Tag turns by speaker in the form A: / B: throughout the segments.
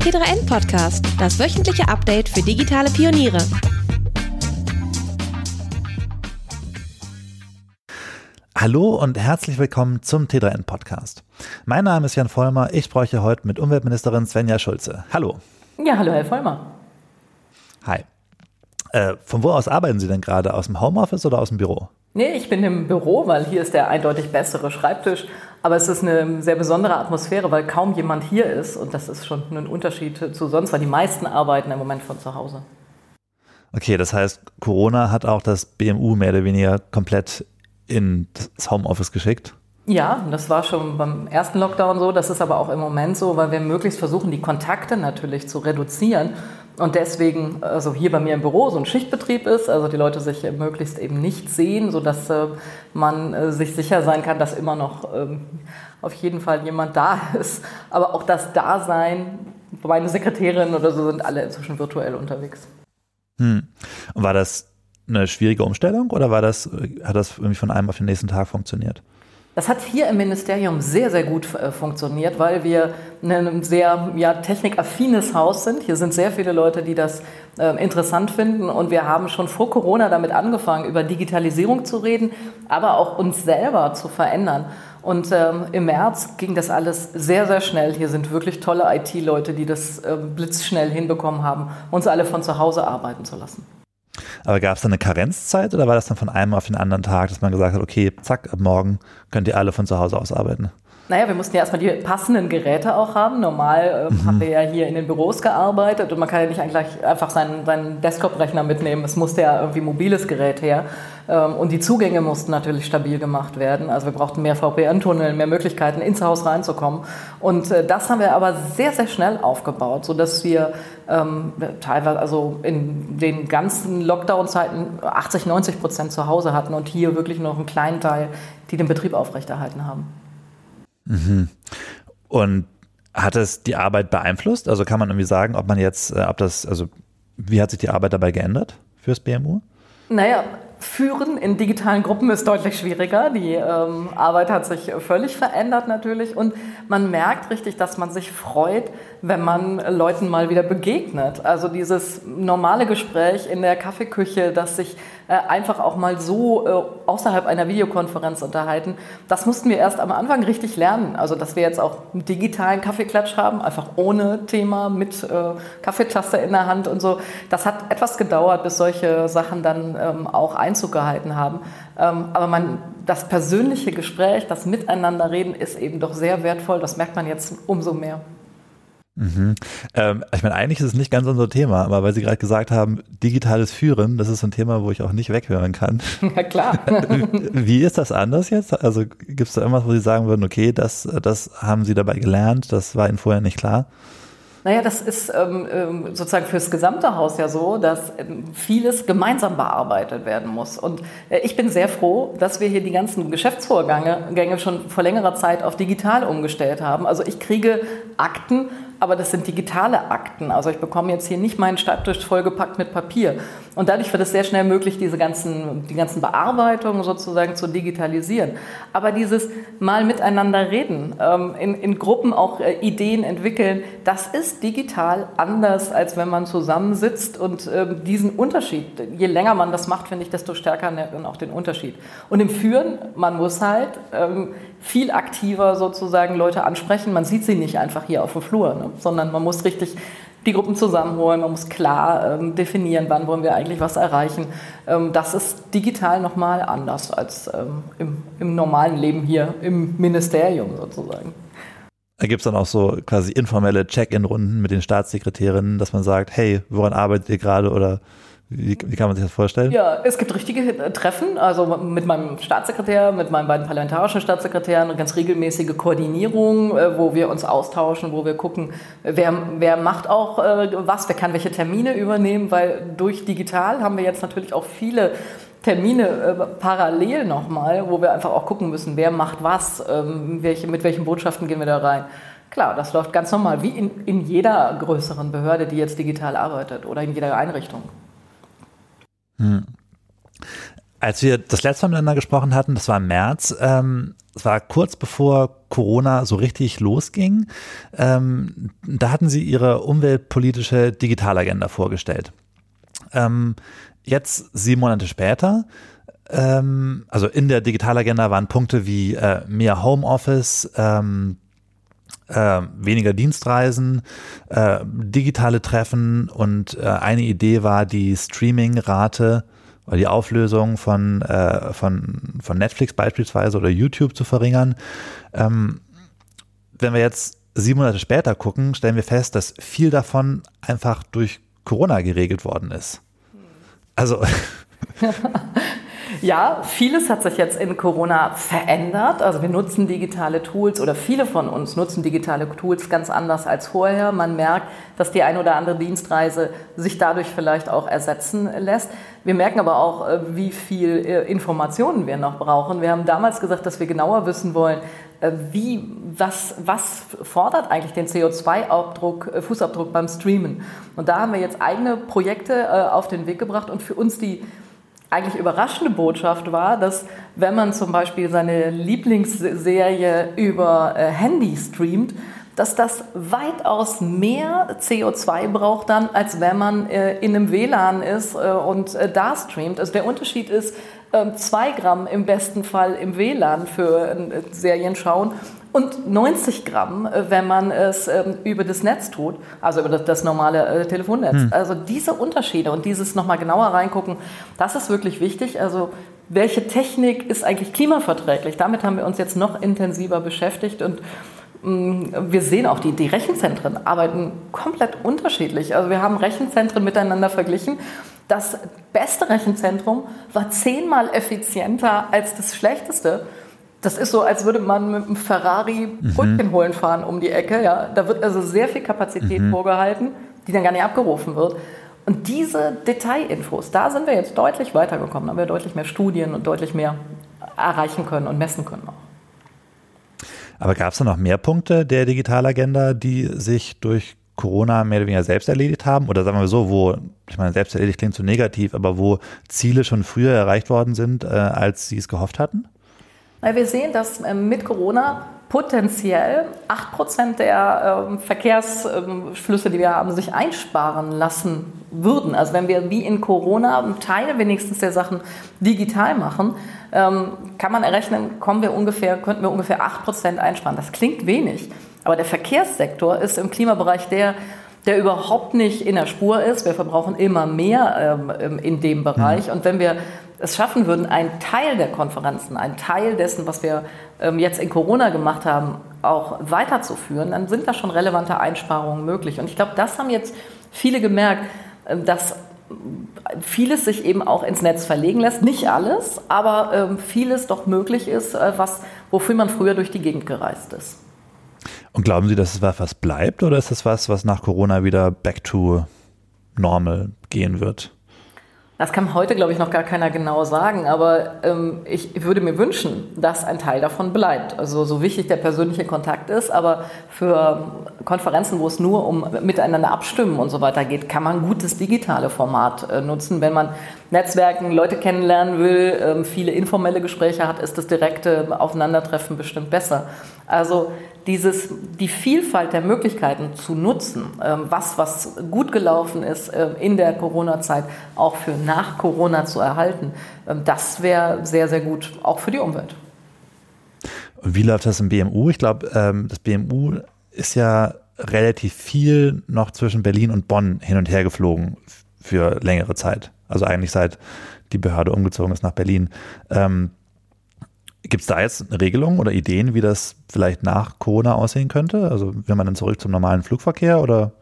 A: T3N Podcast, das wöchentliche Update für digitale Pioniere.
B: Hallo und herzlich willkommen zum T3N Podcast. Mein Name ist Jan Vollmer. Ich spreche heute mit Umweltministerin Svenja Schulze. Hallo.
C: Ja, hallo, Herr Vollmer.
B: Hi. Äh, von wo aus arbeiten Sie denn gerade? Aus dem Homeoffice oder aus dem Büro?
C: Nee, ich bin im Büro, weil hier ist der eindeutig bessere Schreibtisch. Aber es ist eine sehr besondere Atmosphäre, weil kaum jemand hier ist. Und das ist schon ein Unterschied zu sonst, weil die meisten arbeiten im Moment von zu Hause.
B: Okay, das heißt, Corona hat auch das BMU mehr oder weniger komplett in das Homeoffice geschickt?
C: Ja, das war schon beim ersten Lockdown so. Das ist aber auch im Moment so, weil wir möglichst versuchen, die Kontakte natürlich zu reduzieren. Und deswegen, also hier bei mir im Büro so ein Schichtbetrieb ist, also die Leute sich möglichst eben nicht sehen, sodass äh, man äh, sich sicher sein kann, dass immer noch ähm, auf jeden Fall jemand da ist. Aber auch das Dasein, meine Sekretärin oder so sind alle inzwischen virtuell unterwegs.
B: Hm. War das eine schwierige Umstellung oder war das, hat das irgendwie von einem auf den nächsten Tag funktioniert?
C: Das hat hier im Ministerium sehr, sehr gut äh, funktioniert, weil wir ein sehr ja, technikaffines Haus sind. Hier sind sehr viele Leute, die das äh, interessant finden. Und wir haben schon vor Corona damit angefangen, über Digitalisierung zu reden, aber auch uns selber zu verändern. Und ähm, im März ging das alles sehr, sehr schnell. Hier sind wirklich tolle IT-Leute, die das äh, blitzschnell hinbekommen haben, uns alle von zu Hause arbeiten zu lassen.
B: Aber gab es da eine Karenzzeit oder war das dann von einem auf den anderen Tag, dass man gesagt hat, okay, zack, ab morgen könnt ihr alle von zu Hause aus arbeiten?
C: Naja, wir mussten ja erstmal die passenden Geräte auch haben. Normal ähm, mhm. haben wir ja hier in den Büros gearbeitet und man kann ja nicht eigentlich einfach seinen, seinen Desktop-Rechner mitnehmen. Es musste ja irgendwie mobiles Gerät her. Ähm, und die Zugänge mussten natürlich stabil gemacht werden. Also wir brauchten mehr VPN-Tunnel, mehr Möglichkeiten, ins Haus reinzukommen. Und äh, das haben wir aber sehr, sehr schnell aufgebaut, sodass wir ähm, teilweise, also in den ganzen Lockdown-Zeiten 80, 90 Prozent zu Hause hatten und hier wirklich noch einen kleinen Teil, die den Betrieb aufrechterhalten haben.
B: Mhm. Und hat es die Arbeit beeinflusst? Also kann man irgendwie sagen, ob man jetzt, äh, ob das, also wie hat sich die Arbeit dabei geändert fürs BMU?
C: Naja, Führen in digitalen Gruppen ist deutlich schwieriger. Die ähm, Arbeit hat sich völlig verändert natürlich und man merkt richtig, dass man sich freut, wenn man Leuten mal wieder begegnet. Also dieses normale Gespräch in der Kaffeeküche, das sich äh, einfach auch mal so äh, außerhalb einer Videokonferenz unterhalten, das mussten wir erst am Anfang richtig lernen. Also dass wir jetzt auch einen digitalen Kaffeeklatsch haben, einfach ohne Thema, mit äh, Kaffeetasse in der Hand und so. Das hat etwas gedauert, bis solche Sachen dann ähm, auch Einzug gehalten haben. Ähm, aber man, das persönliche Gespräch, das Miteinanderreden ist eben doch sehr wertvoll. Das merkt man jetzt umso mehr.
B: Mhm. Ähm, ich meine, eigentlich ist es nicht ganz unser Thema, aber weil Sie gerade gesagt haben, digitales Führen, das ist ein Thema, wo ich auch nicht weghören kann.
C: Ja, klar.
B: Wie ist das anders jetzt? Also gibt es da irgendwas, wo Sie sagen würden, okay, das, das haben Sie dabei gelernt, das war Ihnen vorher nicht klar?
C: Naja, das ist ähm, ähm, sozusagen fürs gesamte Haus ja so, dass ähm, vieles gemeinsam bearbeitet werden muss. Und äh, ich bin sehr froh, dass wir hier die ganzen Geschäftsvorgänge schon vor längerer Zeit auf digital umgestellt haben. Also ich kriege Akten aber das sind digitale Akten. Also ich bekomme jetzt hier nicht meinen Schreibtisch vollgepackt mit Papier. Und dadurch wird es sehr schnell möglich, diese ganzen, die ganzen Bearbeitungen sozusagen zu digitalisieren. Aber dieses mal miteinander reden, ähm, in, in Gruppen auch äh, Ideen entwickeln, das ist digital anders, als wenn man zusammensitzt. Und ähm, diesen Unterschied, je länger man das macht, finde ich, desto stärker merkt man auch den Unterschied. Und im Führen, man muss halt ähm, viel aktiver sozusagen Leute ansprechen. Man sieht sie nicht einfach hier auf dem Flur, ne? Sondern man muss richtig die Gruppen zusammenholen, man muss klar ähm, definieren, wann wollen wir eigentlich was erreichen. Ähm, das ist digital nochmal anders als ähm, im, im, normalen Leben hier im Ministerium sozusagen.
B: Da gibt es dann auch so quasi informelle Check-in-Runden mit den Staatssekretärinnen, dass man sagt, hey, woran arbeitet ihr gerade oder wie, wie, kann man sich das vorstellen?
C: Ja, es gibt richtige Treffen, also mit meinem Staatssekretär, mit meinen beiden parlamentarischen Staatssekretären, eine ganz regelmäßige Koordinierung, äh, wo wir uns austauschen, wo wir gucken, wer, wer macht auch äh, was, wer kann welche Termine übernehmen, weil durch digital haben wir jetzt natürlich auch viele Termine äh, parallel nochmal, wo wir einfach auch gucken müssen, wer macht was, ähm, welche, mit welchen Botschaften gehen wir da rein. Klar, das läuft ganz normal, wie in, in jeder größeren Behörde, die jetzt digital arbeitet oder in jeder Einrichtung.
B: Hm. Als wir das letzte Mal miteinander gesprochen hatten, das war im März, ähm, es war kurz bevor Corona so richtig losging, ähm, da hatten Sie Ihre umweltpolitische Digitalagenda vorgestellt. Ähm, jetzt, sieben Monate später, ähm, also in der Digitalagenda waren Punkte wie äh, mehr Homeoffice, ähm, äh, weniger Dienstreisen, äh, digitale Treffen und äh, eine Idee war die Streaming-Rate oder die Auflösung von, äh, von, von Netflix beispielsweise oder YouTube zu verringern. Ähm, wenn wir jetzt sieben Monate später gucken, stellen wir fest, dass viel davon einfach durch Corona geregelt worden ist. Also
C: Ja, vieles hat sich jetzt in Corona verändert. Also wir nutzen digitale Tools oder viele von uns nutzen digitale Tools ganz anders als vorher. Man merkt, dass die ein oder andere Dienstreise sich dadurch vielleicht auch ersetzen lässt. Wir merken aber auch, äh, wie viel äh, Informationen wir noch brauchen. Wir haben damals gesagt, dass wir genauer wissen wollen, äh, wie, was, was fordert eigentlich den CO2-Abdruck, Fußabdruck beim Streamen. Und da haben wir jetzt eigene Projekte auf den Weg gebracht und für uns die eigentlich überraschende Botschaft war, dass wenn man zum Beispiel seine Lieblingsserie über äh, Handy streamt, dass das weitaus mehr CO2 braucht dann, als wenn man äh, in einem WLAN ist äh, und da streamt. Also der Unterschied ist ähm, zwei Gramm im besten Fall im WLAN für äh, Serien schauen und 90 Gramm, äh, wenn man es ähm, über das Netz tut, also über das, das normale äh, Telefonnetz. Hm. Also diese Unterschiede und dieses nochmal genauer reingucken, das ist wirklich wichtig. Also welche Technik ist eigentlich klimaverträglich? Damit haben wir uns jetzt noch intensiver beschäftigt und mm, wir sehen auch, die, die Rechenzentren arbeiten komplett unterschiedlich. Also wir haben Rechenzentren miteinander verglichen. Das beste Rechenzentrum war zehnmal effizienter als das schlechteste. Das ist so, als würde man mit einem Ferrari mhm. Brötchen holen fahren um die Ecke. Ja. Da wird also sehr viel Kapazität mhm. vorgehalten, die dann gar nicht abgerufen wird. Und diese Detailinfos, da sind wir jetzt deutlich weitergekommen. Da haben wir deutlich mehr Studien und deutlich mehr erreichen können und messen können auch.
B: Aber gab es da noch mehr Punkte der Digitalagenda, die sich durch Corona mehr oder weniger selbst erledigt haben? Oder sagen wir so, wo, ich meine, selbst erledigt klingt so negativ, aber wo Ziele schon früher erreicht worden sind, äh, als sie es gehofft hatten?
C: Wir sehen, dass ähm, mit Corona potenziell 8% der ähm, Verkehrsflüsse, die wir haben, sich einsparen lassen würden. Also wenn wir wie in Corona einen Teil wenigstens der Sachen digital machen, ähm, kann man errechnen, kommen wir ungefähr, könnten wir ungefähr 8% einsparen. Das klingt wenig, aber der Verkehrssektor ist im Klimabereich der, der überhaupt nicht in der Spur ist. Wir verbrauchen immer mehr ähm, in dem Bereich. Mhm. Und wenn wir es schaffen würden, einen Teil der Konferenzen, einen Teil dessen, was wir ähm, jetzt in Corona gemacht haben, auch weiterzuführen, dann sind da schon relevante Einsparungen möglich. Und ich glaube, das haben jetzt viele gemerkt, äh, dass vieles sich eben auch ins Netz verlegen lässt. Nicht alles, aber ähm, vieles doch möglich ist, äh, was, wofür man früher durch die Gegend gereist ist.
B: Und glauben Sie, dass es was bleibt oder ist es was, was nach Corona wieder back to normal gehen wird?
C: Das kann heute, glaube ich, noch gar keiner genau sagen, aber ähm, ich würde mir wünschen, dass ein Teil davon bleibt. Also so wichtig der persönliche Kontakt ist, aber für Konferenzen, wo es nur um miteinander abstimmen und so weiter geht, kann man gutes digitale Format äh, nutzen. Wenn man Netzwerken, Leute kennenlernen will, ähm, viele informelle Gespräche hat, ist das direkte Aufeinandertreffen bestimmt besser. Also dieses, die Vielfalt der Möglichkeiten zu nutzen, ähm, was, was gut gelaufen ist ähm, in der Corona-Zeit, auch für nach Corona zu erhalten, ähm, das wäre sehr, sehr gut, auch für die Umwelt.
B: Wie läuft das im BMU? Ich glaube, das BMU ist ja relativ viel noch zwischen Berlin und Bonn hin und her geflogen für längere Zeit. Also eigentlich seit die Behörde umgezogen ist nach Berlin. Gibt es da jetzt eine Regelung oder Ideen, wie das vielleicht nach Corona aussehen könnte? Also wenn man dann zurück zum normalen Flugverkehr oder?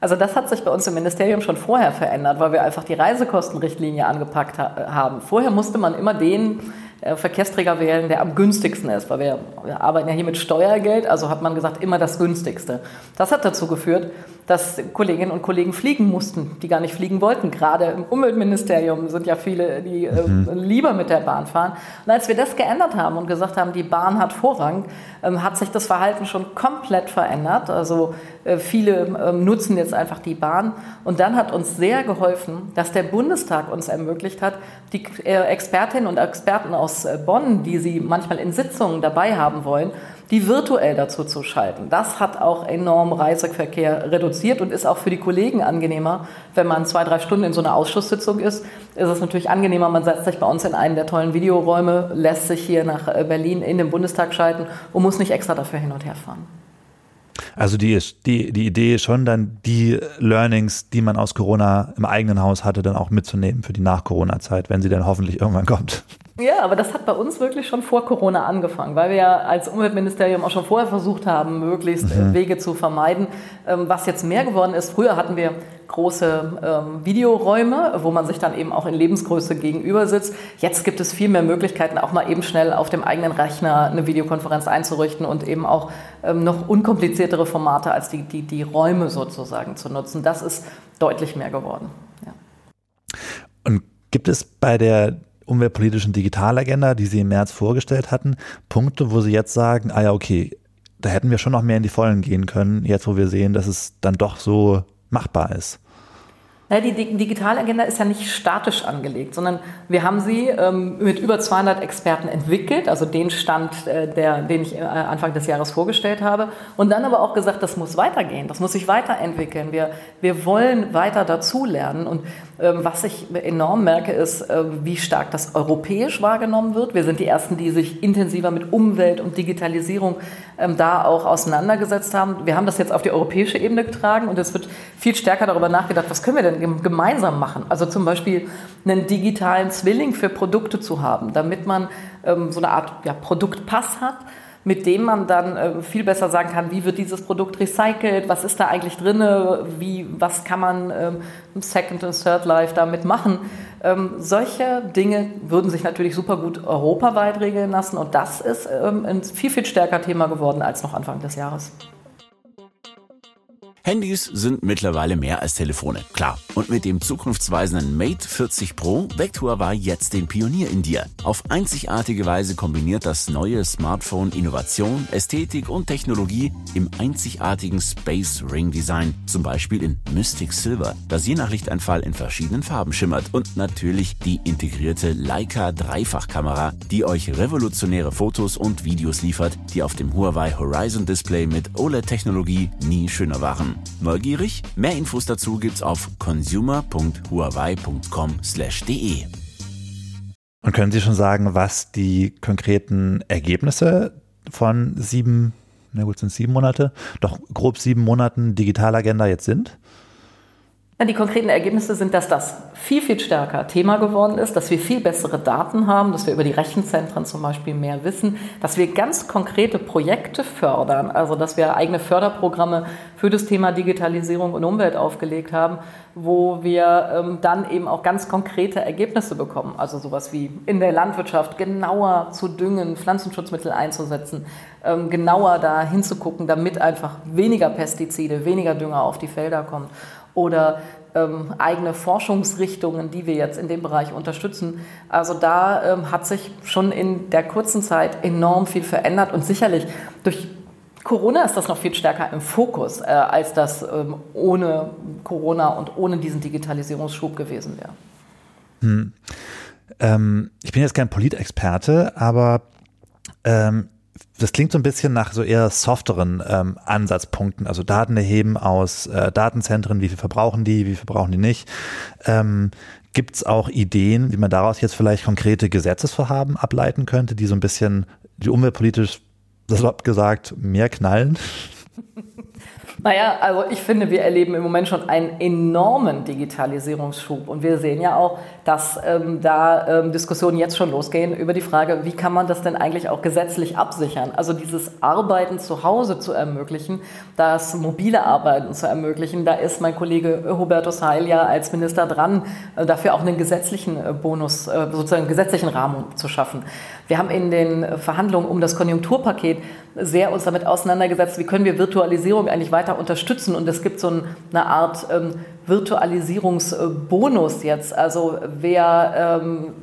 C: Also das hat sich bei uns im Ministerium schon vorher verändert, weil wir einfach die Reisekostenrichtlinie angepackt ha haben. Vorher musste man immer den äh, Verkehrsträger wählen, der am günstigsten ist, weil wir, wir, arbeiten ja hier mit Steuergeld, also hat man gesagt, immer das günstigste. Das hat dazu geführt, dass Kolleginnen und Kollegen fliegen mussten, die gar nicht fliegen wollten. Gerade im Umweltministerium sind ja viele, die äh, mhm. lieber mit der Bahn fahren. Und als wir das geändert haben und gesagt haben, die Bahn hat Vorrang, ähm, hat sich das Verhalten schon komplett verändert. Also äh, viele ähm, nutzen jetzt einfach die Bahn. Und dann hat uns sehr geholfen, dass der Bundestag uns ermöglicht hat, die äh, Expertinnen und Experten aus äh, Bonn, die sie manchmal in Sitzungen dabei haben wollen, die virtuell dazu zu schalten. Das hat auch enorm Reiseverkehr reduziert und ist auch für die Kollegen angenehmer. Wenn man zwei, drei Stunden in so einer Ausschusssitzung ist, ist es natürlich angenehmer. Man setzt sich bei uns in einen der tollen Videoräume, lässt sich hier nach Berlin in den Bundestag schalten und muss nicht extra dafür hin und her fahren.
B: Also die, die, die Idee ist schon dann, die Learnings, die man aus Corona im eigenen Haus hatte, dann auch mitzunehmen für die Nach-Corona-Zeit, wenn sie dann hoffentlich irgendwann kommt.
C: Ja, aber das hat bei uns wirklich schon vor Corona angefangen, weil wir ja als Umweltministerium auch schon vorher versucht haben, möglichst mhm. Wege zu vermeiden. Ähm, was jetzt mehr geworden ist, früher hatten wir große ähm, Videoräume, wo man sich dann eben auch in Lebensgröße gegenüber sitzt. Jetzt gibt es viel mehr Möglichkeiten, auch mal eben schnell auf dem eigenen Rechner eine Videokonferenz einzurichten und eben auch ähm, noch unkompliziertere Formate als die, die, die Räume sozusagen zu nutzen. Das ist deutlich mehr geworden. Ja.
B: Und gibt es bei der umweltpolitischen Digitalagenda, die Sie im März vorgestellt hatten, Punkte, wo Sie jetzt sagen, ah ja, okay, da hätten wir schon noch mehr in die Vollen gehen können, jetzt wo wir sehen, dass es dann doch so machbar ist?
C: Ja, die Digitalagenda ist ja nicht statisch angelegt, sondern wir haben sie ähm, mit über 200 Experten entwickelt, also den Stand, äh, der, den ich äh, Anfang des Jahres vorgestellt habe. Und dann aber auch gesagt, das muss weitergehen, das muss sich weiterentwickeln. Wir, wir wollen weiter dazulernen. Und ähm, was ich enorm merke, ist, äh, wie stark das europäisch wahrgenommen wird. Wir sind die Ersten, die sich intensiver mit Umwelt und Digitalisierung ähm, da auch auseinandergesetzt haben. Wir haben das jetzt auf die europäische Ebene getragen und es wird viel stärker darüber nachgedacht, was können wir denn gemeinsam machen. Also zum Beispiel einen digitalen Zwilling für Produkte zu haben, damit man ähm, so eine Art ja, Produktpass hat mit dem man dann äh, viel besser sagen kann, wie wird dieses Produkt recycelt, was ist da eigentlich drin, wie, was kann man ähm, im Second und Third Life damit machen. Ähm, solche Dinge würden sich natürlich super gut europaweit regeln lassen und das ist ähm, ein viel, viel stärker Thema geworden als noch Anfang des Jahres.
D: Handys sind mittlerweile mehr als Telefone, klar. Und mit dem zukunftsweisenden Mate 40 Pro weckt Huawei jetzt den Pionier in dir. Auf einzigartige Weise kombiniert das neue Smartphone Innovation, Ästhetik und Technologie im einzigartigen Space Ring Design, zum Beispiel in Mystic Silver, das je nach Lichteinfall in verschiedenen Farben schimmert und natürlich die integrierte Leica Dreifachkamera, die euch revolutionäre Fotos und Videos liefert, die auf dem Huawei Horizon Display mit OLED-Technologie nie schöner waren. Neugierig? Mehr Infos dazu gibt's auf consumer.huawei.com/de.
B: Und können Sie schon sagen, was die konkreten Ergebnisse von sieben, na gut, sind sieben Monate, doch grob sieben Monaten Digitalagenda jetzt sind?
C: Die konkreten Ergebnisse sind, dass das viel, viel stärker Thema geworden ist, dass wir viel bessere Daten haben, dass wir über die Rechenzentren zum Beispiel mehr wissen, dass wir ganz konkrete Projekte fördern, also dass wir eigene Förderprogramme für das Thema Digitalisierung und Umwelt aufgelegt haben, wo wir ähm, dann eben auch ganz konkrete Ergebnisse bekommen. Also sowas wie in der Landwirtschaft genauer zu düngen, Pflanzenschutzmittel einzusetzen, ähm, genauer da hinzugucken, damit einfach weniger Pestizide, weniger Dünger auf die Felder kommt oder ähm, eigene Forschungsrichtungen, die wir jetzt in dem Bereich unterstützen. Also da ähm, hat sich schon in der kurzen Zeit enorm viel verändert und sicherlich durch Corona ist das noch viel stärker im Fokus, äh, als das ähm, ohne Corona und ohne diesen Digitalisierungsschub gewesen wäre. Hm.
B: Ähm, ich bin jetzt kein Politexperte, aber ähm, das klingt so ein bisschen nach so eher softeren ähm, Ansatzpunkten, also Daten erheben aus äh, Datenzentren, wie viel verbrauchen die, wie viel verbrauchen die nicht. Ähm, Gibt es auch Ideen, wie man daraus jetzt vielleicht konkrete Gesetzesvorhaben ableiten könnte, die so ein bisschen die umweltpolitisch, salopp gesagt, mehr knallen?
C: Naja, also ich finde, wir erleben im Moment schon einen enormen Digitalisierungsschub. Und wir sehen ja auch, dass ähm, da ähm, Diskussionen jetzt schon losgehen über die Frage, wie kann man das denn eigentlich auch gesetzlich absichern? Also dieses Arbeiten zu Hause zu ermöglichen, das mobile Arbeiten zu ermöglichen. Da ist mein Kollege Hubertus Heil ja als Minister dran, äh, dafür auch einen gesetzlichen äh, Bonus, äh, sozusagen einen gesetzlichen Rahmen zu schaffen. Wir haben in den Verhandlungen um das Konjunkturpaket sehr uns damit auseinandergesetzt, wie können wir Virtualisierung eigentlich weiter unterstützen. Und es gibt so eine Art ähm, Virtualisierungsbonus jetzt. Also wer ähm,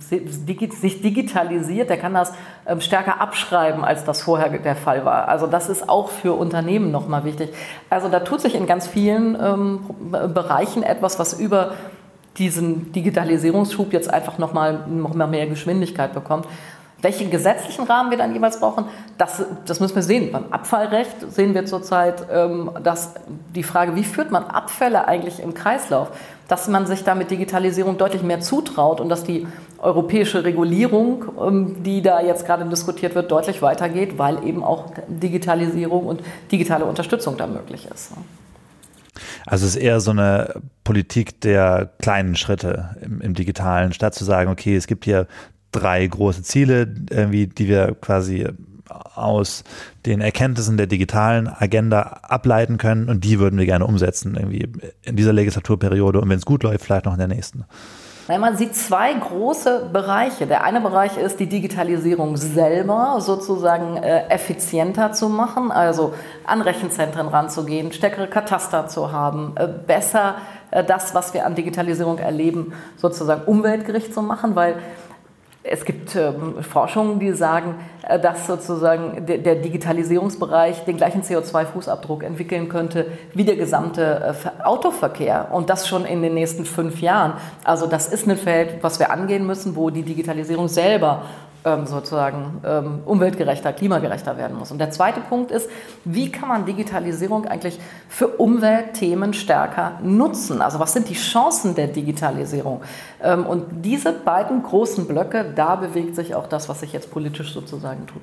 C: sich digitalisiert, der kann das ähm, stärker abschreiben, als das vorher der Fall war. Also das ist auch für Unternehmen nochmal wichtig. Also da tut sich in ganz vielen ähm, Bereichen etwas, was über diesen Digitalisierungsschub jetzt einfach nochmal noch mal mehr Geschwindigkeit bekommt. Welchen gesetzlichen Rahmen wir dann jeweils brauchen, das, das müssen wir sehen. Beim Abfallrecht sehen wir zurzeit ähm, dass die Frage, wie führt man Abfälle eigentlich im Kreislauf, dass man sich da mit Digitalisierung deutlich mehr zutraut und dass die europäische Regulierung, ähm, die da jetzt gerade diskutiert wird, deutlich weitergeht, weil eben auch Digitalisierung und digitale Unterstützung da möglich ist.
B: Also es ist eher so eine Politik der kleinen Schritte im, im Digitalen, statt zu sagen, okay, es gibt hier drei große Ziele, irgendwie, die wir quasi aus den Erkenntnissen der digitalen Agenda ableiten können und die würden wir gerne umsetzen, irgendwie in dieser Legislaturperiode und wenn es gut läuft, vielleicht noch in der nächsten.
C: Nein, man sieht zwei große Bereiche. Der eine Bereich ist, die Digitalisierung selber sozusagen äh, effizienter zu machen, also an Rechenzentren ranzugehen, stärkere Kataster zu haben, äh, besser äh, das, was wir an Digitalisierung erleben, sozusagen umweltgerecht zu machen, weil es gibt ähm, Forschungen, die sagen, äh, dass sozusagen der, der, Digitalisierungsbereich den gleichen CO2-Fußabdruck entwickeln könnte wie der gesamte äh, Autoverkehr und das schon in den nächsten fünf Jahren. Also das ist ein Feld, was wir angehen müssen, wo die Digitalisierung selber sozusagen ähm, umweltgerechter, klimagerechter werden muss. Und der zweite Punkt ist, wie kann man Digitalisierung eigentlich für Umweltthemen stärker nutzen? Also was sind die Chancen der Digitalisierung? Ähm, und diese beiden großen Blöcke, da bewegt sich auch das, was sich jetzt politisch sozusagen tut.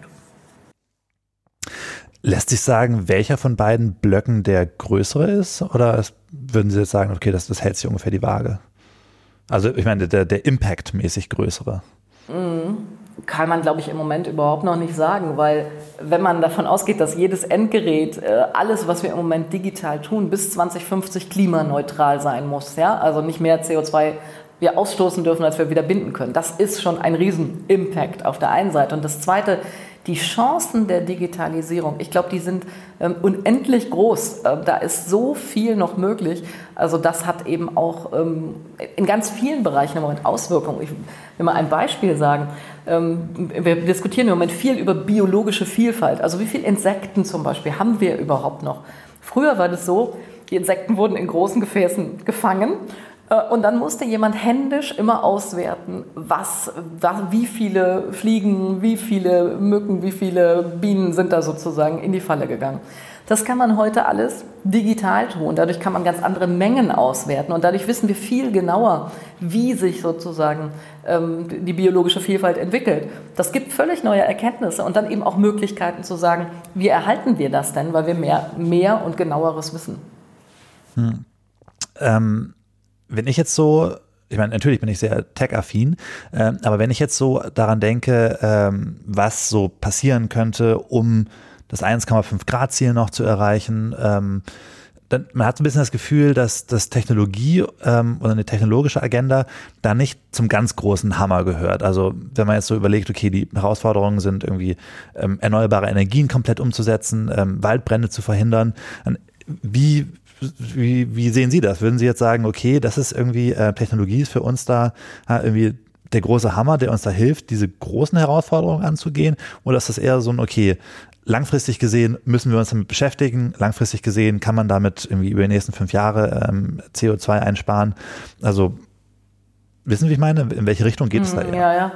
B: Lässt sich sagen, welcher von beiden Blöcken der größere ist? Oder würden Sie jetzt sagen, okay, das, das hält sich ungefähr die Waage? Also ich meine, der, der Impact mäßig größere.
C: Mhm kann man, glaube ich, im Moment überhaupt noch nicht sagen, weil wenn man davon ausgeht, dass jedes Endgerät, äh, alles, was wir im Moment digital tun, bis 2050 klimaneutral sein muss, ja, also nicht mehr CO2 wir ausstoßen dürfen, als wir wieder binden können. Das ist schon ein Riesen-Impact auf der einen Seite. Und das Zweite, die Chancen der Digitalisierung, ich glaube, die sind ähm, unendlich groß. Ähm, da ist so viel noch möglich. Also das hat eben auch ähm, in ganz vielen Bereichen im Moment Auswirkungen. Ich will mal ein Beispiel sagen. Ähm, wir diskutieren im Moment viel über biologische Vielfalt. Also wie viele Insekten zum Beispiel haben wir überhaupt noch? Früher war das so, die Insekten wurden in großen Gefäßen gefangen und dann musste jemand händisch immer auswerten, was, wie viele Fliegen, wie viele Mücken, wie viele Bienen sind da sozusagen in die Falle gegangen. Das kann man heute alles digital tun. Dadurch kann man ganz andere Mengen auswerten und dadurch wissen wir viel genauer, wie sich sozusagen ähm, die biologische Vielfalt entwickelt. Das gibt völlig neue Erkenntnisse und dann eben auch Möglichkeiten zu sagen, wie erhalten wir das denn, weil wir mehr, mehr und genaueres wissen.
B: Hm. Ähm wenn ich jetzt so, ich meine, natürlich bin ich sehr tech-affin, äh, aber wenn ich jetzt so daran denke, ähm, was so passieren könnte, um das 1,5 Grad Ziel noch zu erreichen, ähm, dann, man hat so ein bisschen das Gefühl, dass das Technologie ähm, oder eine technologische Agenda da nicht zum ganz großen Hammer gehört. Also wenn man jetzt so überlegt, okay, die Herausforderungen sind irgendwie ähm, erneuerbare Energien komplett umzusetzen, ähm, Waldbrände zu verhindern. Wie wie, wie sehen Sie das? Würden Sie jetzt sagen, okay, das ist irgendwie äh, Technologie ist für uns da äh, irgendwie der große Hammer, der uns da hilft, diese großen Herausforderungen anzugehen? Oder ist das eher so ein, okay, langfristig gesehen müssen wir uns damit beschäftigen, langfristig gesehen kann man damit irgendwie über die nächsten fünf Jahre ähm, CO2 einsparen? Also wissen Sie, wie ich meine? In welche Richtung geht es da
C: hm, eher? Ja, ja.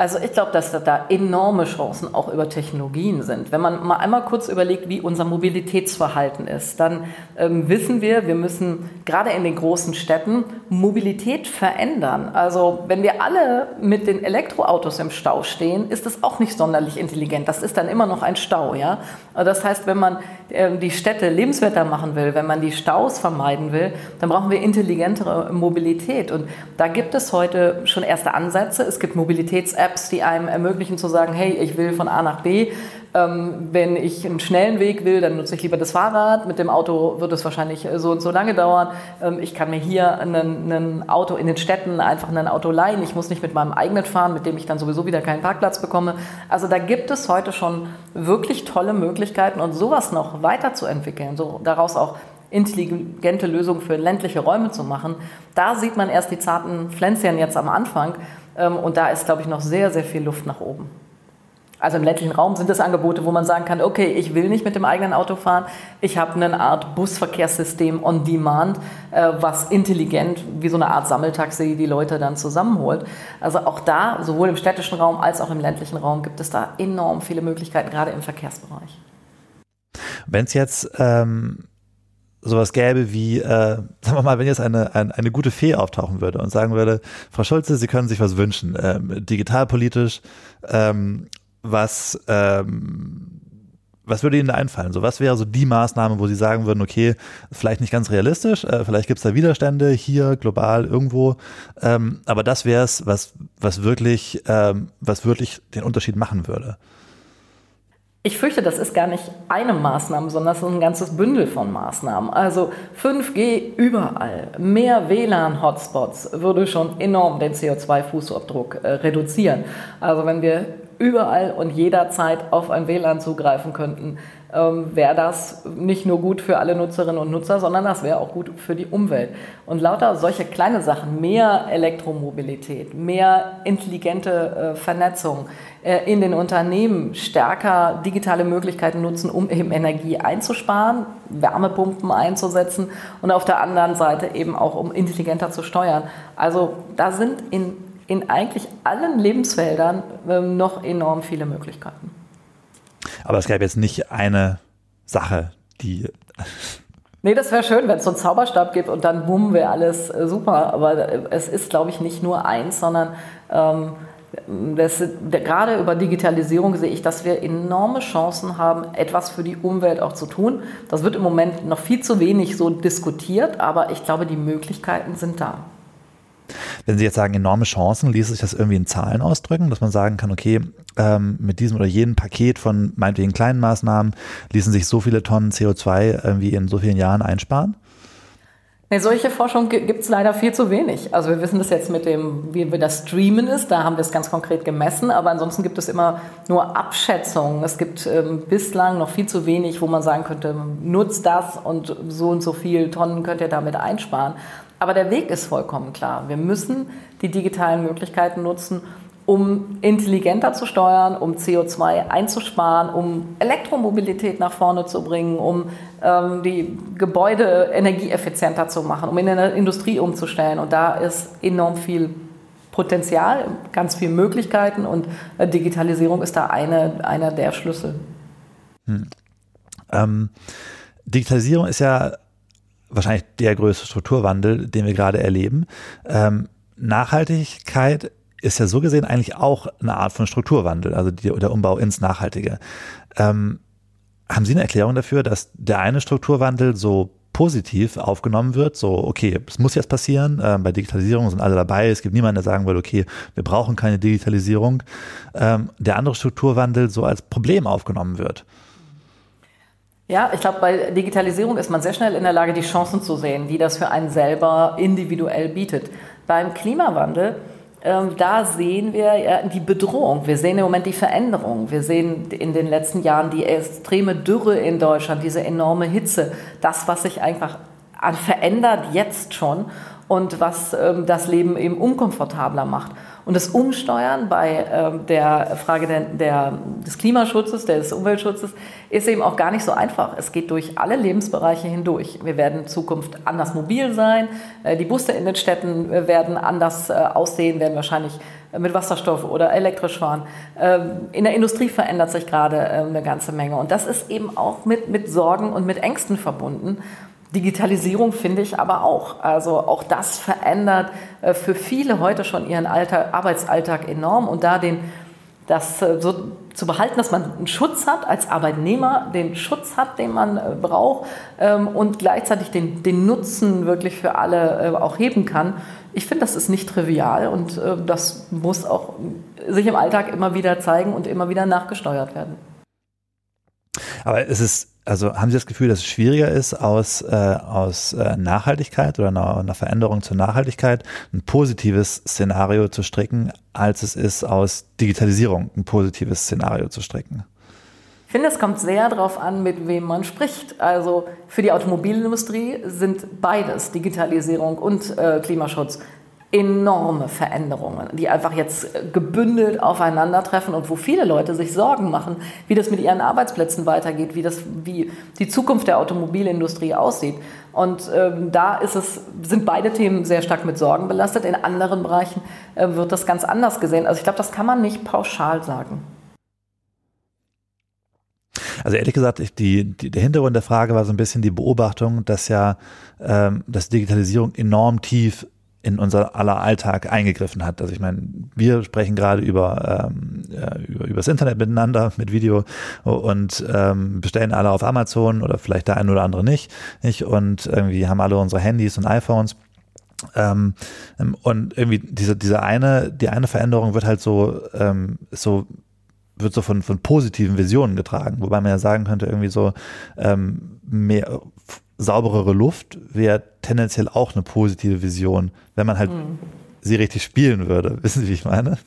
C: Also ich glaube, dass da enorme Chancen auch über Technologien sind. Wenn man mal einmal kurz überlegt, wie unser Mobilitätsverhalten ist, dann ähm, wissen wir, wir müssen gerade in den großen Städten Mobilität verändern. Also wenn wir alle mit den Elektroautos im Stau stehen, ist das auch nicht sonderlich intelligent. Das ist dann immer noch ein Stau. Ja? Das heißt, wenn man ähm, die Städte lebenswerter machen will, wenn man die Staus vermeiden will, dann brauchen wir intelligentere Mobilität. Und da gibt es heute schon erste Ansätze. Es gibt Mobilitäts-Apps, die einem ermöglichen zu sagen, hey, ich will von A nach B ähm, wenn ich einen schnellen Weg will, dann nutze ich lieber das Fahrrad. Mit dem Auto wird es wahrscheinlich so und so lange dauern. Ähm, ich kann mir hier ein Auto in den Städten einfach ein Auto leihen. Ich muss nicht mit meinem eigenen fahren, mit dem ich dann sowieso wieder keinen Parkplatz bekomme. Also da gibt es heute schon wirklich tolle Möglichkeiten und sowas noch weiterzuentwickeln, so daraus auch intelligente Lösungen für ländliche Räume zu machen. Da sieht man erst die zarten Pflänzchen jetzt am Anfang. Ähm, und da ist, glaube ich, noch sehr, sehr viel Luft nach oben. Also im ländlichen Raum sind es Angebote, wo man sagen kann, okay, ich will nicht mit dem eigenen Auto fahren, ich habe eine Art Busverkehrssystem on Demand, äh, was intelligent wie so eine Art Sammeltaxi die Leute dann zusammenholt. Also auch da, sowohl im städtischen Raum als auch im ländlichen Raum, gibt es da enorm viele Möglichkeiten, gerade im Verkehrsbereich.
B: Wenn es jetzt ähm, sowas gäbe wie, äh, sagen wir mal, wenn jetzt eine, eine, eine gute Fee auftauchen würde und sagen würde, Frau Schulze, Sie können sich was wünschen, ähm, digitalpolitisch ähm, was, ähm, was würde Ihnen da einfallen? So, was wäre so die Maßnahme, wo Sie sagen würden, okay, vielleicht nicht ganz realistisch, äh, vielleicht gibt es da Widerstände hier, global, irgendwo, ähm, aber das wäre es, was, was wirklich, ähm, was wirklich den Unterschied machen würde.
C: Ich fürchte, das ist gar nicht eine Maßnahme, sondern das ist ein ganzes Bündel von Maßnahmen. Also 5G überall, mehr WLAN-Hotspots würde schon enorm den CO2-Fußabdruck äh, reduzieren. Also wenn wir überall und jederzeit auf ein WLAN zugreifen könnten, ähm, wäre das nicht nur gut für alle Nutzerinnen und Nutzer, sondern das wäre auch gut für die Umwelt. Und lauter solche kleine Sachen, mehr Elektromobilität, mehr intelligente äh, Vernetzung äh, in den Unternehmen, stärker digitale Möglichkeiten nutzen, um eben Energie einzusparen, Wärmepumpen einzusetzen und auf der anderen Seite eben auch um intelligenter zu steuern. Also da sind in in eigentlich allen Lebensfeldern ähm, noch enorm viele Möglichkeiten.
B: Aber es gäbe jetzt nicht eine Sache, die.
C: Nee, das wäre schön, wenn es so einen Zauberstab gibt und dann bumm, wäre alles äh, super. Aber äh, es ist, glaube ich, nicht nur eins, sondern ähm, das, gerade über Digitalisierung sehe ich, dass wir enorme Chancen haben, etwas für die Umwelt auch zu tun. Das wird im Moment noch viel zu wenig so diskutiert, aber ich glaube, die Möglichkeiten sind da.
B: Wenn Sie jetzt sagen, enorme Chancen, ließ sich das irgendwie in Zahlen ausdrücken, dass man sagen kann, okay, ähm, mit diesem oder jenem Paket von meinetwegen kleinen Maßnahmen ließen sich so viele Tonnen CO2 irgendwie in so vielen Jahren einsparen?
C: Nee, solche Forschung gibt es leider viel zu wenig. Also wir wissen das jetzt mit dem, wie wir das streamen ist, da haben wir es ganz konkret gemessen, aber ansonsten gibt es immer nur Abschätzungen. Es gibt ähm, bislang noch viel zu wenig, wo man sagen könnte, nutzt das und so und so viel Tonnen könnt ihr damit einsparen. Aber der Weg ist vollkommen klar. Wir müssen die digitalen Möglichkeiten nutzen, um intelligenter zu steuern, um CO2 einzusparen, um Elektromobilität nach vorne zu bringen, um ähm, die Gebäude energieeffizienter zu machen, um in der Industrie umzustellen. Und da ist enorm viel Potenzial, ganz viele Möglichkeiten und äh, Digitalisierung ist da eine, einer der Schlüssel. Hm.
B: Ähm, Digitalisierung ist ja wahrscheinlich der größte Strukturwandel, den wir gerade erleben. Ähm, Nachhaltigkeit ist ja so gesehen eigentlich auch eine Art von Strukturwandel, also die, der Umbau ins Nachhaltige. Ähm, haben Sie eine Erklärung dafür, dass der eine Strukturwandel so positiv aufgenommen wird, so okay, es muss jetzt passieren, äh, bei Digitalisierung sind alle dabei, es gibt niemanden, der sagen will, okay, wir brauchen keine Digitalisierung, ähm, der andere Strukturwandel so als Problem aufgenommen wird?
C: Ja, ich glaube, bei Digitalisierung ist man sehr schnell in der Lage, die Chancen zu sehen, die das für einen selber individuell bietet. Beim Klimawandel, ähm, da sehen wir ja die Bedrohung. Wir sehen im Moment die Veränderung. Wir sehen in den letzten Jahren die extreme Dürre in Deutschland, diese enorme Hitze. Das, was sich einfach verändert jetzt schon und was ähm, das Leben eben unkomfortabler macht. Und das Umsteuern bei ähm, der Frage der, der, des Klimaschutzes, des Umweltschutzes, ist eben auch gar nicht so einfach. Es geht durch alle Lebensbereiche hindurch. Wir werden in Zukunft anders mobil sein. Äh, die Busse in den Städten äh, werden anders äh, aussehen, werden wahrscheinlich mit Wasserstoff oder elektrisch fahren. Ähm, in der Industrie verändert sich gerade eine ganze Menge. Und das ist eben auch mit, mit Sorgen und mit Ängsten verbunden Digitalisierung finde ich aber auch. Also auch das verändert äh, für viele heute schon ihren Alltag, Arbeitsalltag enorm und da den, das äh, so zu behalten, dass man einen Schutz hat als Arbeitnehmer, den Schutz hat, den man äh, braucht ähm, und gleichzeitig den, den Nutzen wirklich für alle auch heben kann. Ich finde, das ist nicht trivial und das muss auch sich im Alltag immer wieder zeigen und immer wieder nachgesteuert werden.
B: Aber es ist also haben Sie das Gefühl, dass es schwieriger ist, aus, äh, aus äh, Nachhaltigkeit oder einer, einer, Veränderung zur Nachhaltigkeit ein positives Szenario zu stricken, als es ist, aus Digitalisierung ein positives Szenario zu stricken?
C: Ich finde, es kommt sehr darauf an, mit wem man spricht. Also für die Automobilindustrie sind beides, Digitalisierung und äh, Klimaschutz, enorme Veränderungen, die einfach jetzt gebündelt aufeinandertreffen und wo viele Leute sich Sorgen machen, wie das mit ihren Arbeitsplätzen weitergeht, wie, das, wie die Zukunft der Automobilindustrie aussieht. Und ähm, da ist es, sind beide Themen sehr stark mit Sorgen belastet. In anderen Bereichen äh, wird das ganz anders gesehen. Also ich glaube, das kann man nicht pauschal sagen.
B: Also ehrlich gesagt, die, die, der Hintergrund der Frage war so ein bisschen die Beobachtung, dass ja ähm, dass Digitalisierung enorm tief in unser aller Alltag eingegriffen hat. Also ich meine, wir sprechen gerade über, ähm, über übers Internet miteinander mit Video und ähm, bestellen alle auf Amazon oder vielleicht der eine oder andere nicht, nicht und irgendwie haben alle unsere Handys und iPhones. Ähm, und irgendwie diese diese eine die eine Veränderung wird halt so ähm, so wird so von von positiven Visionen getragen, wobei man ja sagen könnte irgendwie so ähm, mehr sauberere Luft wäre tendenziell auch eine positive Vision, wenn man halt mhm. sie richtig spielen würde. Wissen Sie, wie ich meine?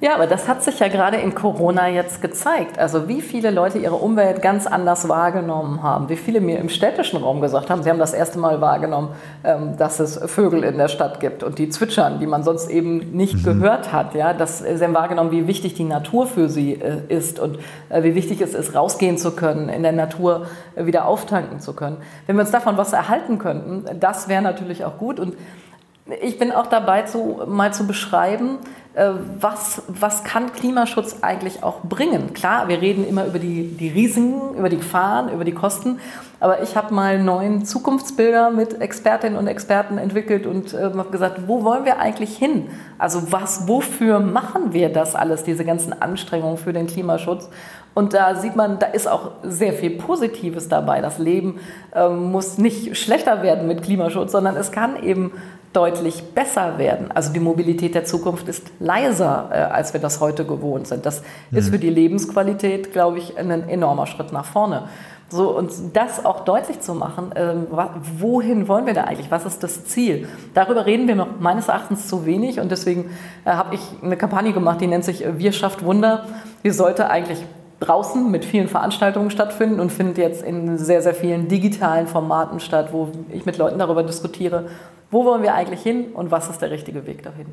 C: Ja, aber das hat sich ja gerade in Corona jetzt gezeigt. Also wie viele Leute ihre Umwelt ganz anders wahrgenommen haben. Wie viele mir im städtischen Raum gesagt haben, sie haben das erste Mal wahrgenommen, ähm, dass es Vögel in der Stadt gibt und die zwitschern, die man sonst eben nicht mhm. gehört hat. Ja, das, sie haben wahrgenommen, wie wichtig die Natur für sie äh, ist und äh, wie wichtig es ist, rausgehen zu können, in der Natur äh, wieder auftanken zu können. Wenn wir uns davon was erhalten könnten, das wäre natürlich auch gut. Und ich bin auch dabei, zu, mal zu beschreiben, äh, was, was kann Klimaschutz eigentlich auch bringen? Klar, wir reden immer über die, die Risiken, über die Gefahren, über die Kosten, aber ich habe mal neun Zukunftsbilder mit Expertinnen und Experten entwickelt und äh, habe gesagt, wo wollen wir eigentlich hin? Also was, wofür machen wir das alles, diese ganzen Anstrengungen für den Klimaschutz? Und da sieht man, da ist auch sehr viel Positives dabei. Das Leben ähm, muss nicht schlechter werden mit Klimaschutz, sondern es kann eben deutlich besser werden. Also die Mobilität der Zukunft ist leiser, äh, als wir das heute gewohnt sind. Das mhm. ist für die Lebensqualität, glaube ich, ein enormer Schritt nach vorne. So, und das auch deutlich zu machen, äh, wohin wollen wir da eigentlich? Was ist das Ziel? Darüber reden wir meines Erachtens zu wenig und deswegen äh, habe ich eine Kampagne gemacht, die nennt sich äh, Wir schafft Wunder. Die sollte eigentlich draußen mit vielen Veranstaltungen stattfinden und findet jetzt in sehr, sehr vielen digitalen Formaten statt, wo ich mit Leuten darüber diskutiere, wo wollen wir eigentlich hin und was ist der richtige Weg dahin.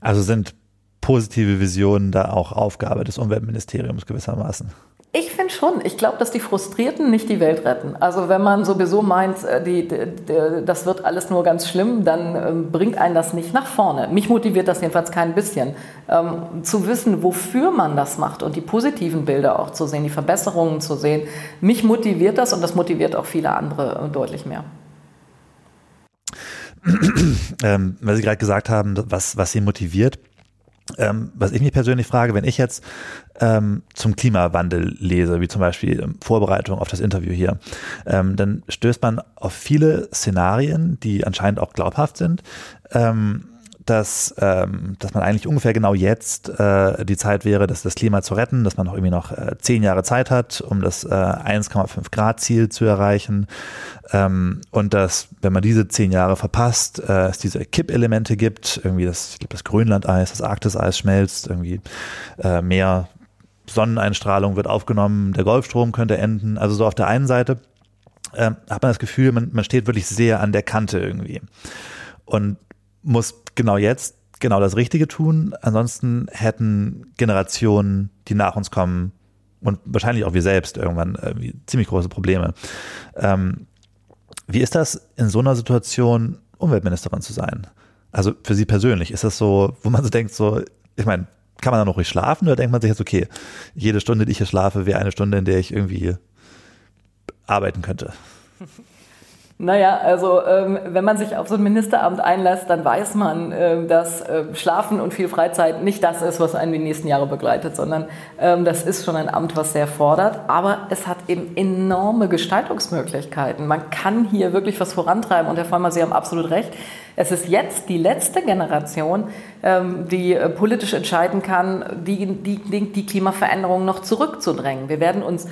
B: Also sind positive Visionen da auch Aufgabe des Umweltministeriums gewissermaßen?
C: Ich finde schon. Ich glaube, dass die Frustrierten nicht die Welt retten. Also wenn man sowieso meint, äh, die, die, die, das wird alles nur ganz schlimm, dann ähm, bringt einen das nicht nach vorne. Mich motiviert das jedenfalls kein bisschen. Ähm, zu wissen, wofür man das macht und die positiven Bilder auch zu sehen, die Verbesserungen zu sehen, mich motiviert das und das motiviert auch viele andere äh, deutlich mehr.
B: Ähm, weil Sie gerade gesagt haben, was, was Sie motiviert ähm, was ich mich persönlich frage, wenn ich jetzt ähm, zum Klimawandel lese, wie zum Beispiel ähm, Vorbereitung auf das Interview hier, ähm, dann stößt man auf viele Szenarien, die anscheinend auch glaubhaft sind. Ähm, dass, ähm, dass man eigentlich ungefähr genau jetzt äh, die Zeit wäre, das, das Klima zu retten, dass man noch irgendwie noch äh, zehn Jahre Zeit hat, um das äh, 1,5 Grad Ziel zu erreichen ähm, und dass, wenn man diese zehn Jahre verpasst, äh, es diese Kippelemente gibt, irgendwie das, ich glaube, das Grönlandeis, das Arktiseis schmelzt, irgendwie äh, mehr Sonneneinstrahlung wird aufgenommen, der Golfstrom könnte enden. Also so auf der einen Seite äh, hat man das Gefühl, man, man steht wirklich sehr an der Kante irgendwie. Und muss genau jetzt genau das Richtige tun. Ansonsten hätten Generationen, die nach uns kommen, und wahrscheinlich auch wir selbst irgendwann irgendwie ziemlich große Probleme. Ähm, wie ist das in so einer Situation, Umweltministerin zu sein? Also für Sie persönlich, ist das so, wo man so denkt, so, ich meine, kann man da noch ruhig schlafen oder denkt man sich jetzt, okay, jede Stunde, die ich hier schlafe, wäre eine Stunde, in der ich irgendwie arbeiten könnte?
C: Naja, also ähm, wenn man sich auf so ein Ministeramt einlässt, dann weiß man, äh, dass äh, Schlafen und viel Freizeit nicht das ist, was einen die nächsten Jahre begleitet, sondern ähm, das ist schon ein Amt, was sehr fordert. Aber es hat eben enorme Gestaltungsmöglichkeiten. Man kann hier wirklich was vorantreiben und Herr Vollmer, Sie haben absolut recht. Es ist jetzt die letzte Generation, ähm, die äh, politisch entscheiden kann, die, die, die Klimaveränderung noch zurückzudrängen. Wir werden uns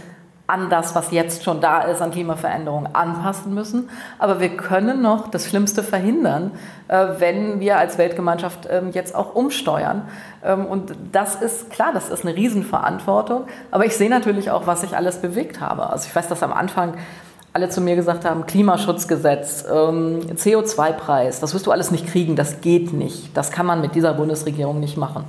C: an das, was jetzt schon da ist, an Klimaveränderungen anpassen müssen. Aber wir können noch das Schlimmste verhindern, äh, wenn wir als Weltgemeinschaft ähm, jetzt auch umsteuern. Ähm, und das ist klar, das ist eine Riesenverantwortung. Aber ich sehe natürlich auch, was ich alles bewegt habe. Also ich weiß, dass am Anfang alle zu mir gesagt haben, Klimaschutzgesetz, ähm, CO2-Preis, das wirst du alles nicht kriegen, das geht nicht. Das kann man mit dieser Bundesregierung nicht machen.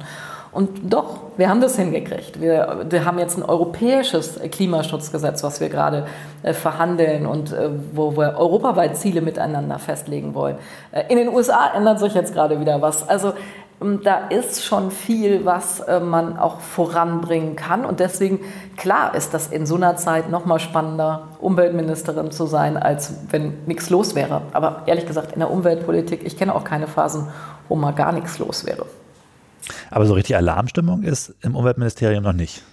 C: Und doch, wir haben das hingekriegt. Wir, wir haben jetzt ein europäisches Klimaschutzgesetz, was wir gerade äh, verhandeln und äh, wo wir europaweit Ziele miteinander festlegen wollen. Äh, in den USA ändert sich jetzt gerade wieder was. Also ähm, da ist schon viel, was äh, man auch voranbringen kann. Und deswegen, klar ist das in so einer Zeit noch mal spannender, Umweltministerin zu sein, als wenn nichts los wäre. Aber ehrlich gesagt, in der Umweltpolitik, ich kenne auch keine Phasen, wo mal gar nichts los wäre.
B: Aber so richtig Alarmstimmung ist im Umweltministerium noch nicht.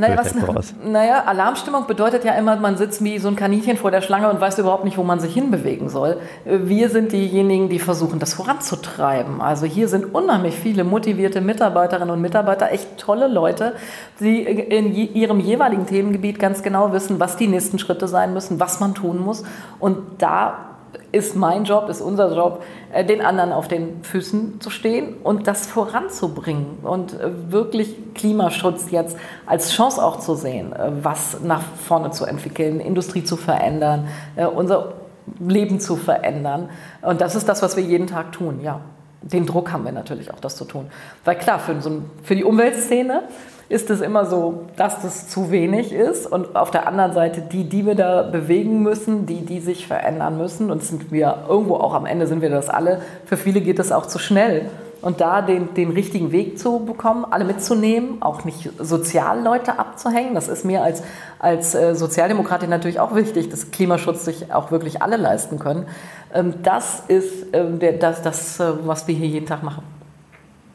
C: Naja, was, naja, Alarmstimmung bedeutet ja immer, man sitzt wie so ein Kaninchen vor der Schlange und weiß überhaupt nicht, wo man sich hinbewegen soll. Wir sind diejenigen, die versuchen, das voranzutreiben. Also hier sind unheimlich viele motivierte Mitarbeiterinnen und Mitarbeiter, echt tolle Leute, die in ihrem jeweiligen Themengebiet ganz genau wissen, was die nächsten Schritte sein müssen, was man tun muss. Und da ist mein Job, ist unser Job, äh, den anderen auf den Füßen zu stehen und das voranzubringen und äh, wirklich Klimaschutz jetzt als Chance auch zu sehen, äh, was nach vorne zu entwickeln, Industrie zu verändern, unser Leben zu verändern. Und das ist das, was wir jeden Tag tun, ja. Den Druck haben wir natürlich auch, das zu tun. Weil klar, für, so, für die Umweltszene ist es immer so, dass das zu wenig ist und auf der anderen Seite die, die wir da bewegen müssen, die, die sich verändern müssen und sind wir irgendwo auch am Ende sind wir das alle. Für viele geht das auch zu schnell. Und da den, den richtigen Weg zu bekommen, alle mitzunehmen, auch nicht Sozialleute abzuhängen, das ist mir als, als äh, Sozialdemokratin natürlich auch wichtig, dass Klimaschutz sich auch wirklich alle leisten können. Ähm, das ist ähm, das, das, äh, was wir hier jeden Tag machen.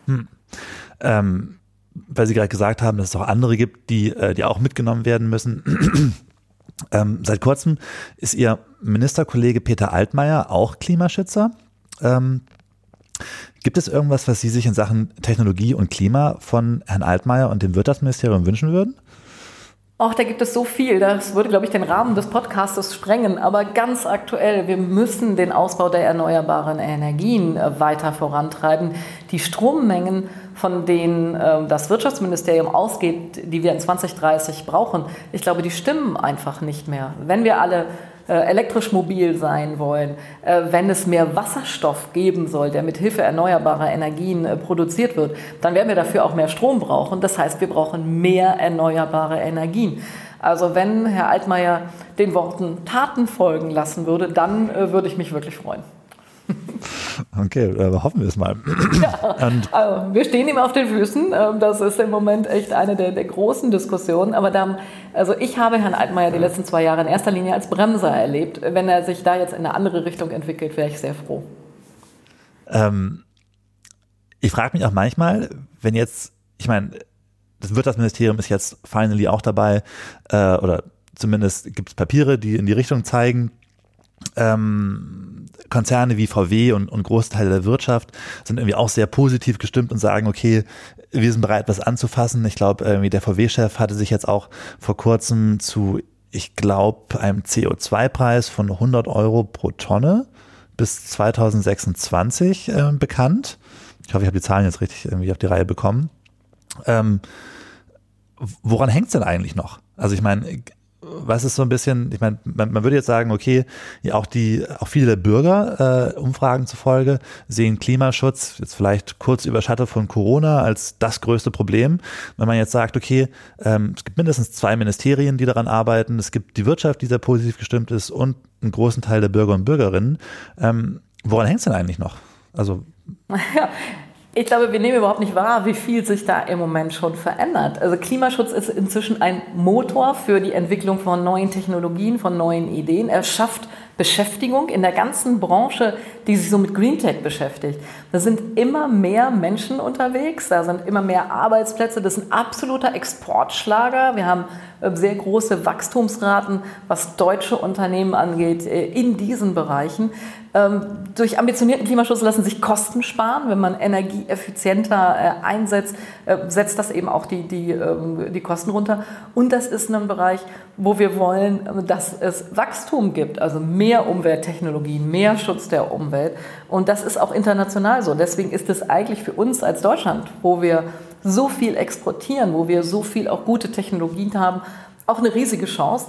B: Hm. Ähm, weil Sie gerade gesagt haben, dass es auch andere gibt, die, äh, die auch mitgenommen werden müssen. ähm, seit kurzem ist Ihr Ministerkollege Peter Altmaier auch Klimaschützer. Ähm, gibt es irgendwas, was Sie sich in Sachen Technologie und Klima von Herrn Altmaier und dem Wirtschaftsministerium wünschen würden?
C: Ach, da gibt es so viel. Das würde, glaube ich, den Rahmen des Podcastes sprengen. Aber ganz aktuell, wir müssen den Ausbau der erneuerbaren Energien äh, weiter vorantreiben. Die Strommengen, von denen äh, das Wirtschaftsministerium ausgeht, die wir in 2030 brauchen, ich glaube, die stimmen einfach nicht mehr. Wenn wir alle äh, elektrisch mobil sein wollen, äh, wenn es mehr Wasserstoff geben soll, der mit Hilfe erneuerbarer Energien äh, produziert wird, dann werden wir dafür auch mehr Strom brauchen. Das heißt, wir brauchen mehr erneuerbare Energien. Also wenn Herr Altmaier den Worten Taten folgen lassen würde, dann würde ich mich wirklich freuen.
B: Okay, äh, hoffen wir es mal.
C: Ja, also wir stehen ihm auf den Füßen. Ähm, das ist im Moment echt eine der, der großen Diskussionen. Aber da, also ich habe Herrn Altmaier die letzten zwei Jahre in erster Linie als Bremser erlebt. Wenn er sich da jetzt in eine andere Richtung entwickelt, wäre ich sehr froh.
B: Ähm, ich frage mich auch manchmal, wenn jetzt, ich meine, das Wirtschaftsministerium ist jetzt finally auch dabei, äh, oder zumindest gibt es Papiere, die in die Richtung zeigen, ähm, Konzerne wie VW und, und Großteile der Wirtschaft sind irgendwie auch sehr positiv gestimmt und sagen, okay, wir sind bereit, was anzufassen. Ich glaube, irgendwie der VW-Chef hatte sich jetzt auch vor kurzem zu, ich glaube, einem CO2-Preis von 100 Euro pro Tonne bis 2026 äh, bekannt. Ich hoffe, ich habe die Zahlen jetzt richtig irgendwie auf die Reihe bekommen. Ähm, woran hängt es denn eigentlich noch? Also ich meine, was ist so ein bisschen, ich meine, man, man, würde jetzt sagen, okay, ja, auch die, auch viele der Bürger, äh, Umfragen zufolge, sehen Klimaschutz jetzt vielleicht kurz überschattet von Corona als das größte Problem. Wenn man jetzt sagt, okay, ähm, es gibt mindestens zwei Ministerien, die daran arbeiten, es gibt die Wirtschaft, die sehr positiv gestimmt ist und einen großen Teil der Bürger und Bürgerinnen. Ähm, woran hängt es denn eigentlich noch? Also
C: ja, Ich glaube, wir nehmen überhaupt nicht wahr, wie viel sich da im Moment schon verändert. Also Klimaschutz ist inzwischen ein Motor für die Entwicklung von neuen Technologien, von neuen Ideen. Er schafft Beschäftigung in der ganzen Branche, die sich so mit Green Tech beschäftigt. Da sind immer mehr Menschen unterwegs, da sind immer mehr Arbeitsplätze. Das ist ein absoluter Exportschlager. Wir haben äh, sehr große Wachstumsraten, was deutsche Unternehmen angeht, äh, in diesen Bereichen. Ähm, durch ambitionierten Klimaschutz lassen sich Kosten sparen. Wenn man Energie effizienter äh, einsetzt, setzt das eben auch die, die, ähm, die Kosten runter. Und das ist ein Bereich, wo wir wollen, dass es Wachstum gibt, also mehr Umwelttechnologien, mehr Schutz der Umwelt. Und das ist auch international so. Deswegen ist es eigentlich für uns als Deutschland, wo wir so viel exportieren, wo wir so viel auch gute Technologien haben, auch eine riesige Chance.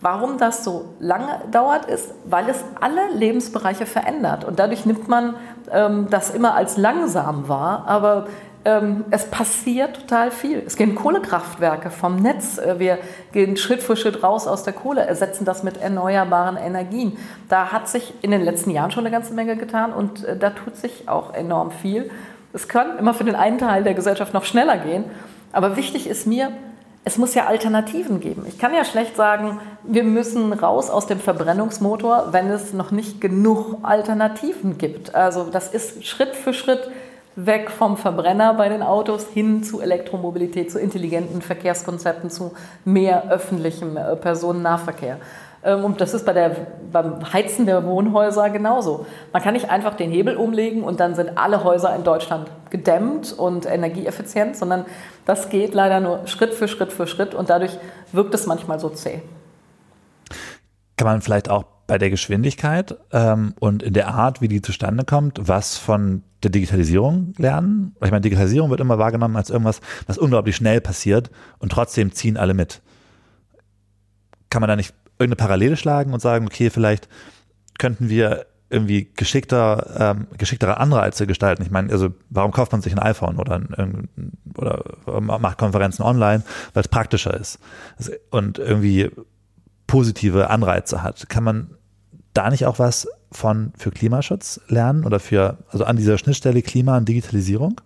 C: Warum das so lange dauert, ist, weil es alle Lebensbereiche verändert. Und dadurch nimmt man ähm, das immer als langsam wahr. Aber ähm, es passiert total viel. Es gehen Kohlekraftwerke vom Netz. Äh, wir gehen Schritt für Schritt raus aus der Kohle, ersetzen das mit erneuerbaren Energien. Da hat sich in den letzten Jahren schon eine ganze Menge getan und äh, da tut sich auch enorm viel. Es kann immer für den einen Teil der Gesellschaft noch schneller gehen. Aber wichtig ist mir, es muss ja Alternativen geben. Ich kann ja schlecht sagen, wir müssen raus aus dem Verbrennungsmotor, wenn es noch nicht genug Alternativen gibt. Also das ist Schritt für Schritt weg vom Verbrenner bei den Autos hin zu Elektromobilität, zu intelligenten Verkehrskonzepten, zu mehr öffentlichem äh, Personennahverkehr. Ähm, und das ist bei der, beim Heizen der Wohnhäuser genauso. Man kann nicht einfach den Hebel umlegen und dann sind alle Häuser in Deutschland gedämmt und energieeffizient, sondern das geht leider nur Schritt für Schritt für Schritt und dadurch wirkt es manchmal so zäh.
B: Kann man vielleicht auch bei der Geschwindigkeit ähm, und in der Art, wie die zustande kommt, was von der Digitalisierung lernen? Ich meine, Digitalisierung wird immer wahrgenommen als irgendwas, was unglaublich schnell passiert und trotzdem ziehen alle mit. Kann man da nicht irgendeine Parallele schlagen und sagen, okay, vielleicht könnten wir irgendwie geschickter, ähm, geschicktere Anreize gestalten. Ich meine, also warum kauft man sich ein iPhone oder, ein, oder macht Konferenzen online, weil es praktischer ist und irgendwie positive Anreize hat. Kann man da nicht auch was von für Klimaschutz lernen oder für also an dieser Schnittstelle Klima und Digitalisierung?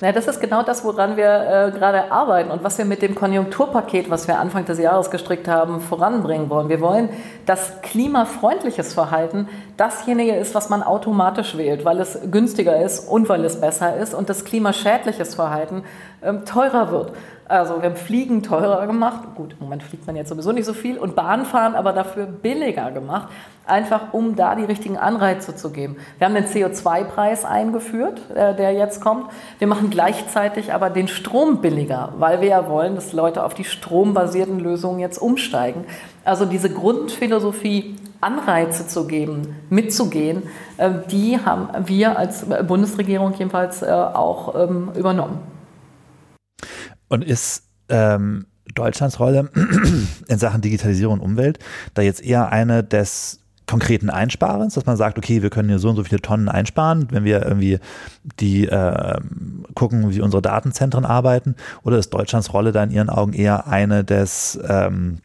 C: Ja, das ist genau das, woran wir äh, gerade arbeiten und was wir mit dem Konjunkturpaket, was wir Anfang des Jahres gestrickt haben, voranbringen wollen. Wir wollen, dass klimafreundliches Verhalten dasjenige ist, was man automatisch wählt, weil es günstiger ist und weil es besser ist und das klimaschädliches Verhalten ähm, teurer wird. Also wir haben Fliegen teurer gemacht. Gut, im Moment fliegt man jetzt sowieso nicht so viel. Und Bahnfahren aber dafür billiger gemacht. Einfach um da die richtigen Anreize zu geben. Wir haben den CO2-Preis eingeführt, äh, der jetzt kommt. Wir machen gleichzeitig aber den Strom billiger, weil wir ja wollen, dass Leute auf die strombasierten Lösungen jetzt umsteigen. Also diese Grundphilosophie, Anreize zu geben, mitzugehen, äh, die haben wir als Bundesregierung jedenfalls äh, auch ähm, übernommen.
B: Und ist ähm, Deutschlands Rolle in Sachen Digitalisierung und Umwelt da jetzt eher eine des konkreten Einsparens, dass man sagt, okay, wir können hier so und so viele Tonnen einsparen, wenn wir irgendwie die äh, gucken, wie unsere Datenzentren arbeiten, oder ist Deutschlands Rolle da in Ihren Augen eher eine des ähm,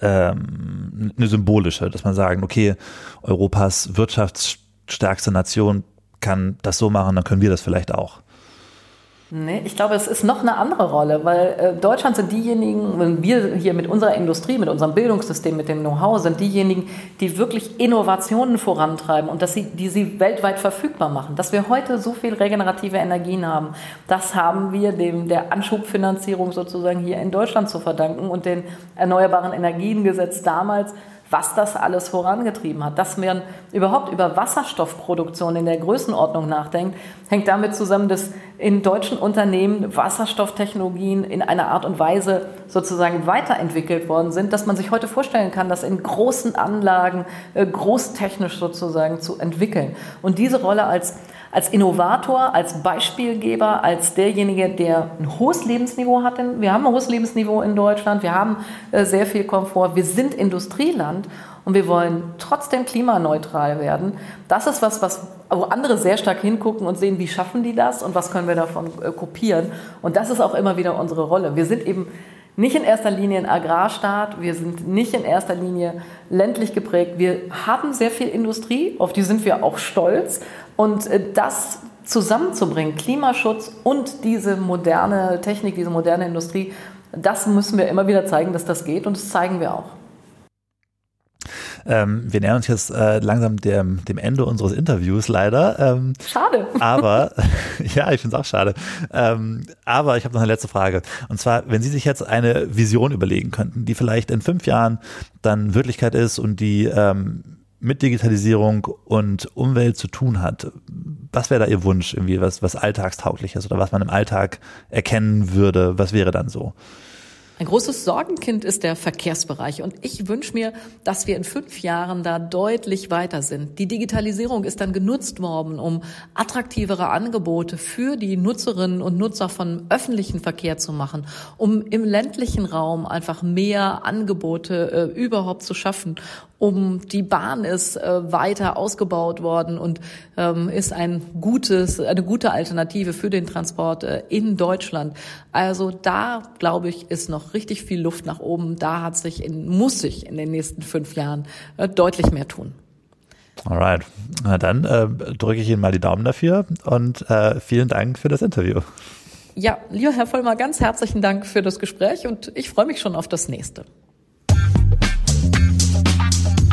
B: ähm, eine symbolische, dass man sagen, okay, Europas wirtschaftsstärkste Nation kann das so machen, dann können wir das vielleicht auch.
C: Nee, ich glaube, es ist noch eine andere Rolle, weil äh, Deutschland sind diejenigen, wenn wir hier mit unserer Industrie, mit unserem Bildungssystem, mit dem Know-how sind diejenigen, die wirklich Innovationen vorantreiben und dass sie, die sie weltweit verfügbar machen. Dass wir heute so viel regenerative Energien haben, das haben wir dem der Anschubfinanzierung sozusagen hier in Deutschland zu verdanken und den Erneuerbaren Energiengesetz damals was das alles vorangetrieben hat. Dass man überhaupt über Wasserstoffproduktion in der Größenordnung nachdenkt, hängt damit zusammen, dass in deutschen Unternehmen Wasserstofftechnologien in einer Art und Weise sozusagen weiterentwickelt worden sind, dass man sich heute vorstellen kann, das in großen Anlagen äh, großtechnisch sozusagen zu entwickeln. Und diese Rolle als als Innovator, als Beispielgeber, als derjenige, der ein hohes Lebensniveau hat. Wir haben ein hohes Lebensniveau in Deutschland, wir haben äh, sehr viel Komfort, wir sind Industrieland und wir wollen trotzdem klimaneutral werden. Das ist was, was wo andere sehr stark hingucken und sehen, wie schaffen die das und was können wir davon äh, kopieren. Und das ist auch immer wieder unsere Rolle. Wir sind eben nicht in erster Linie ein Agrarstaat, wir sind nicht in erster Linie ländlich geprägt. Wir haben sehr viel Industrie, auf die sind wir auch stolz. Und äh, das zusammenzubringen, Klimaschutz und diese moderne Technik, diese moderne Industrie, das müssen wir immer wieder zeigen, dass das geht und das zeigen wir auch.
B: Ähm, wir nähern uns jetzt äh, langsam dem, dem Ende unseres Interviews leider.
C: Ähm, schade.
B: Aber, ja, ich finde es auch schade. Ähm, aber ich habe noch eine letzte Frage. Und zwar, wenn Sie sich jetzt eine Vision überlegen könnten, die vielleicht in fünf Jahren dann Wirklichkeit ist und die ähm, mit Digitalisierung und Umwelt zu tun hat, was wäre da Ihr Wunsch, irgendwie was, was alltagstauglich ist oder was man im Alltag erkennen würde? Was wäre dann so?
C: Ein großes Sorgenkind ist der Verkehrsbereich und ich wünsche mir, dass wir in fünf Jahren da deutlich weiter sind. Die Digitalisierung ist dann genutzt worden, um attraktivere Angebote für die Nutzerinnen und Nutzer von öffentlichen Verkehr zu machen, um im ländlichen Raum einfach mehr Angebote äh, überhaupt zu schaffen um die Bahn ist äh, weiter ausgebaut worden und ähm, ist ein gutes, eine gute Alternative für den Transport äh, in Deutschland. Also da, glaube ich, ist noch richtig viel Luft nach oben. Da hat sich in, muss sich in den nächsten fünf Jahren äh, deutlich mehr tun.
B: Alright. Na dann äh, drücke ich Ihnen mal die Daumen dafür und äh, vielen Dank für das Interview.
C: Ja, lieber Herr Vollmer, ganz herzlichen Dank für das Gespräch und ich freue mich schon auf das nächste. Thank you.